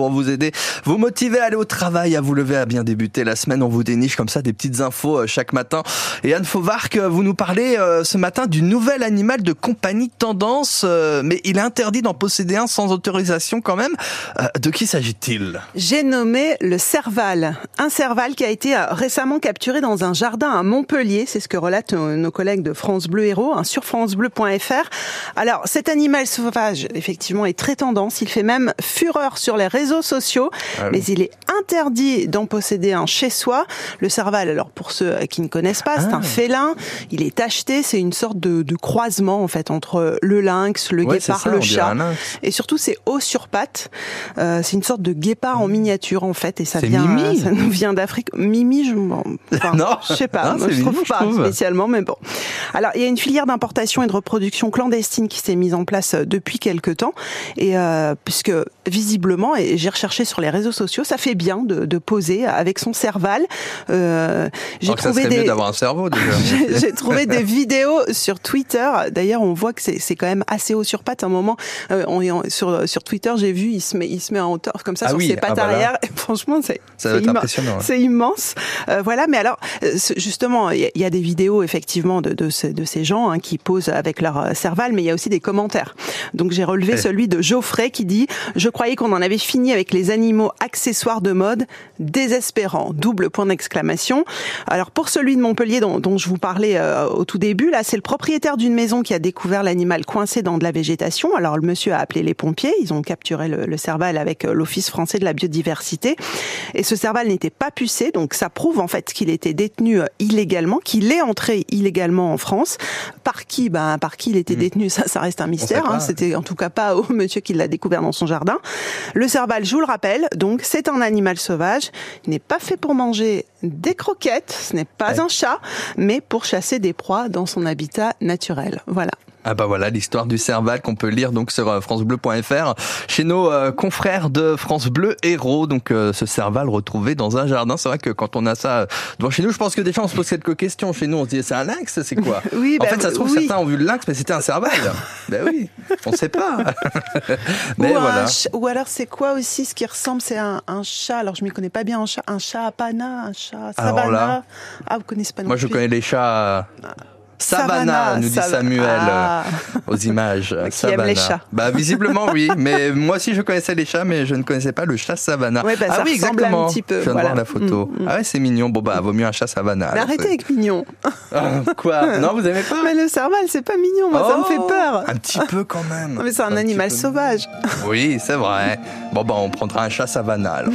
pour vous aider, vous motiver à aller au travail, à vous lever, à bien débuter la semaine. On vous déniche comme ça des petites infos euh, chaque matin. Et Anne Fauvarc, vous nous parlez euh, ce matin du nouvel animal de compagnie tendance, euh, mais il est interdit d'en posséder un sans autorisation quand même. De qui s'agit-il? J'ai nommé le serval. Un serval qui a été récemment capturé dans un jardin à Montpellier. C'est ce que relatent nos collègues de France Bleu Héros hein, sur francebleu.fr. Alors cet animal sauvage, effectivement, est très tendance. Il fait même fureur sur les réseaux sociaux, ah mais il est interdit d'en posséder un chez soi. Le serval, alors pour ceux qui ne connaissent pas, c'est un ah. félin. Il est acheté, c'est une sorte de, de, croisement en fait entre le lynx, le guépard, le chat, et surtout c'est haut sur pattes. Euh, c'est une sorte de guépard en miniature en fait, et ça vient, ça nous vient d'Afrique. Mimi, je, enfin, non, je sais pas, je trouve pas spécialement, mais bon. Alors il y a une filière d'importation et de reproduction clandestine qui s'est mise en place euh, depuis quelques temps, et euh, puisque visiblement, et j'ai recherché sur les réseaux sociaux, ça fait bien de, de poser avec son cerval. Euh, j'ai trouvé des d'avoir un cerveau j'ai trouvé des vidéos sur Twitter. D'ailleurs, on voit que c'est quand même assez haut sur pattes. À un moment, euh, on, sur sur Twitter, j'ai vu, il se met il se met en hauteur comme ça ah sur ses pattes ah bah arrière. Et franchement, c'est c'est immense. Euh, voilà. Mais alors, euh, justement, il y, a des vidéos effectivement de de, de ces gens hein, qui posent avec leur euh, cerval, mais il y a aussi des commentaires. Donc j'ai relevé celui de Geoffrey qui dit je croyais qu'on en avait fini avec les animaux accessoires de mode, désespérant. Double point d'exclamation. Alors pour celui de Montpellier dont, dont je vous parlais euh, au tout début, là c'est le propriétaire d'une maison qui a découvert l'animal coincé dans de la végétation. Alors le monsieur a appelé les pompiers, ils ont capturé le, le cerval avec euh, l'Office français de la biodiversité. Et ce cerval n'était pas pucé, donc ça prouve en fait qu'il était détenu euh, illégalement, qu'il est entré illégalement en France. Par qui? Ben par qui il était hmm. détenu, ça, ça reste un mystère. Hein. C'était en tout cas pas au monsieur qui l'a découvert dans son jardin. Le je vous le rappelle, donc c'est un animal sauvage. Il n'est pas fait pour manger des croquettes. Ce n'est pas un chat, mais pour chasser des proies dans son habitat naturel. Voilà. Ah bah voilà l'histoire du Serval qu'on peut lire donc sur euh, francebleu.fr chez nos euh, confrères de France Bleu Héros donc euh, ce Serval retrouvé dans un jardin. C'est vrai que quand on a ça devant chez nous je pense que des gens on se pose quelques questions chez nous. On se dit c'est un lynx c'est quoi oui, en bah, fait ça se trouve certains ont vu le lynx mais c'était un Serval. Ben oui on sait pas. Mais ou, voilà. ou alors c'est quoi aussi ce qui ressemble? C'est un, chat. Alors je m'y connais pas bien. Un chat un chat à pana un chat savana. Ah vous connaissez pas non moi je connais les chats Savannah, nous dit Samuel ah. euh, aux images. Qui aime les chats. Bah visiblement oui, mais moi aussi je connaissais les chats, mais je ne connaissais pas le chat Savannah. bah, ah oui exactement. Un petit peu, je viens de voir la photo. Mm, mm. Ah ouais c'est mignon. Bon bah vaut mieux un chat Savannah. Mais arrêtez avec mignon. Ah, quoi? Non vous aimez pas? Mais le serval c'est pas mignon, moi ça me fait oh, peur. Un petit peu quand même. mais c'est un, animal sauvage. Oui c'est vrai. Bon bah on prendra un chat Savannah alors.